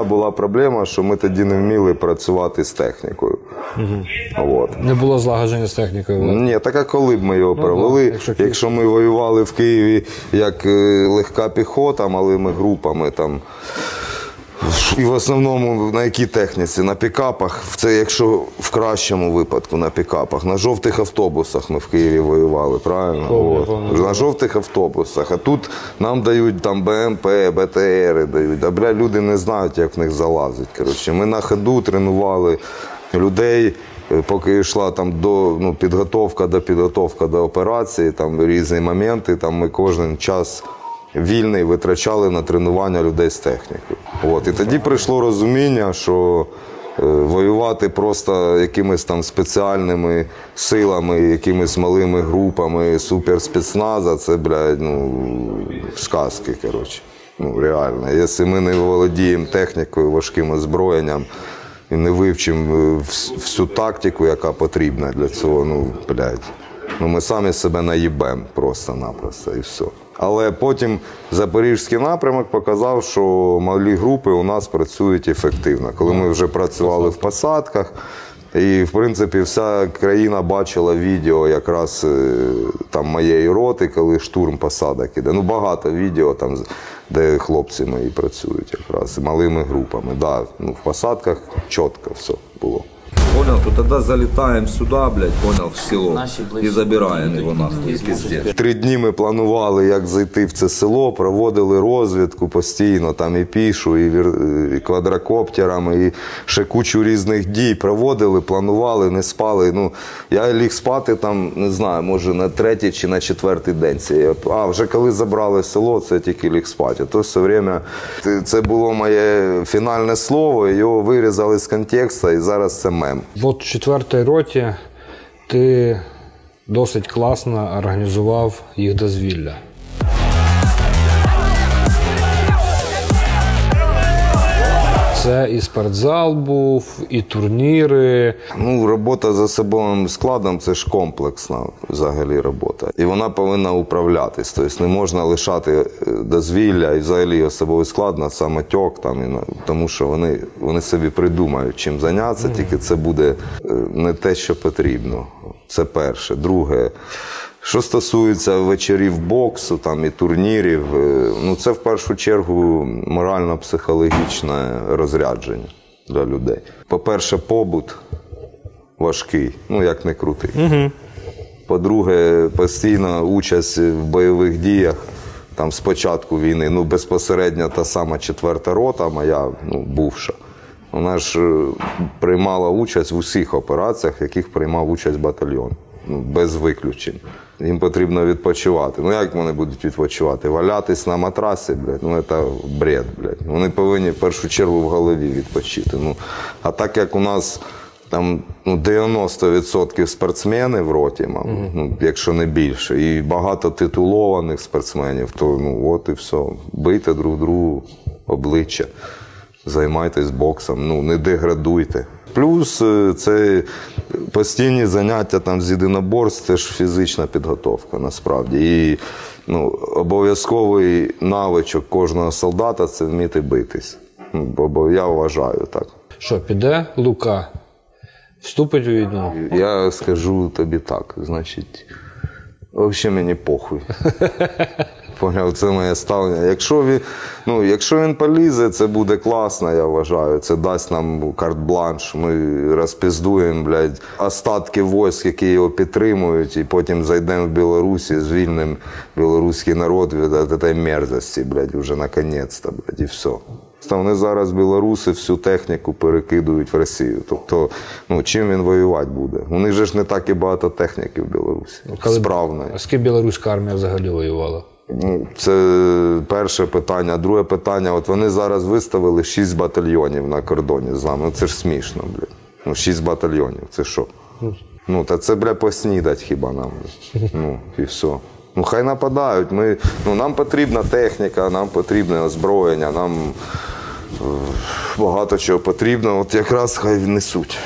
Була проблема, що ми тоді не вміли працювати з технікою. От. Не було злагодження з технікою. Ні, так а коли б ми його провели, да, якщо якщо, ми воювали в Києві як е, легка піхота, малими групами там. І в основному на якій техніці? На пікапах. Це якщо в кращому випадку на пікапах. На жовтих автобусах ми в Києві воювали, правильно? Помню, От. На жовтих автобусах. А тут нам дають там БМП, БТРи дають. А бля, люди не знають, як в них залазить. Коротше, ми на ходу тренували людей. е, Поки йшла там до ну, підготовка до підготовка до операції, там різні моменти. Там ми кожен час вільний витрачали на тренування людей з технікою. От. І тоді прийшло розуміння, що е, воювати просто якимись там спеціальними силами, якимись малими групами суперспецназа, це, блядь, ну, сказки, коротше. Ну, реально. Якщо ми не володіємо технікою, важким озброєнням і не вивчимо е, всю тактику, яка потрібна для цього, ну, блядь. Ну, ми самі себе наїбемо просто-напросто і все. Але потім запорізький напрямок показав, що малі групи у нас працюють ефективно. Коли ми вже працювали в посадках, і в принципі вся країна бачила відео якраз е, там моєї роти, коли штурм посадок іде. Ну багато відео там, де хлопці мої працюють якраз малими групами. Да, ну, в посадках чітко все було. Понял, то тогда залетаем сюда, блядь, понял, в село. И забираем его нахуй, пиздец. Три дні ми планували, як зайти в це село, проводили розвідку постійно, там і пішу, і, вір... і квадрокоптерами, і ще кучу різних дій. Проводили, планували, не спали. Ну, я ліг спати там, не знаю, може на третій чи на четвертий день. А вже коли забрали село, це тільки ліг спати. То все время це- це було моє фінальне слово, його вирізали з контексту, і зараз це мем. От в четвертій роті ти досить класно організував їх дозвілля. Це і спортзал був, і турніри. Ну, робота за особовим складом це ж комплексна взагалі робота. І вона повинна управлятись. Тобто не можна лишати е, дозвілля і взагалі особовий склад на самотьок, там, і на, тому що вони, вони собі придумають, чим зайнятися, тільки це буде е, не те, що потрібно. Це перше. Друге. Що стосується вечорів боксу там, і турнірів, е, ну це в першу чергу морально-психологічне розрядження для людей. По-перше, побут важкий, ну як не крутий. Угу. По-друге, постійна участь в бойових діях. Там з початку війни, ну безпосередньо та сама четверта рота, моя ну, бувша. Вона ж е, приймала участь в усіх операціях, в яких приймав участь батальйон. Ну, без виключень. Їм потрібно відпочивати. Ну як вони будуть відпочивати? Валятись на матрасі, блядь, ну це бред, блядь. Вони повинні в першу чергу в голові відпочити. Ну, а так як у нас там ну, 90% спортсмени в роті, мабуть, ну, якщо не більше, і багато титулованих спортсменів, то ну от і все. Бийте друг другу обличчя, займайтесь боксом, ну не деградуйте. Плюс е, це постійні заняття там з єдиноборств, це ж фізична підготовка насправді. І ну, обов'язковий навичок кожного солдата це вміти битись. Бо я вважаю так. Що, піде Лука? Вступить у війну? Я скажу тобі так, значить, взагалі мені похуй. Поняв, це моє ставлення. Якщо він, ну, якщо він полізе, це буде класно, я вважаю. Це дасть нам карт-бланш. Ми розпіздуємо, блядь, остатки військ, які його підтримують, і потім зайдемо в Білорусі, звільнимо білоруський народ від цієї мерзості, блядь, вже наконець-то, блядь, і все. Та Вони зараз білоруси всю техніку перекидують в Росію. Тобто, ну чим він воювати буде? У них же ж не так і багато техніки в Білорусі. Справної. А з ким білоруська армія взагалі воювала? Ну, Це перше питання. Друге питання: от вони зараз виставили шість батальйонів на кордоні з нами. Ну це ж смішно, блядь. Ну, шість батальйонів. Це що? Ну, та це, бля, поснідать хіба нам. Ну, і все. Ну, хай нападають. Ми, ну, нам потрібна техніка, нам потрібне озброєння, нам е, багато чого потрібно. От якраз хай несуть.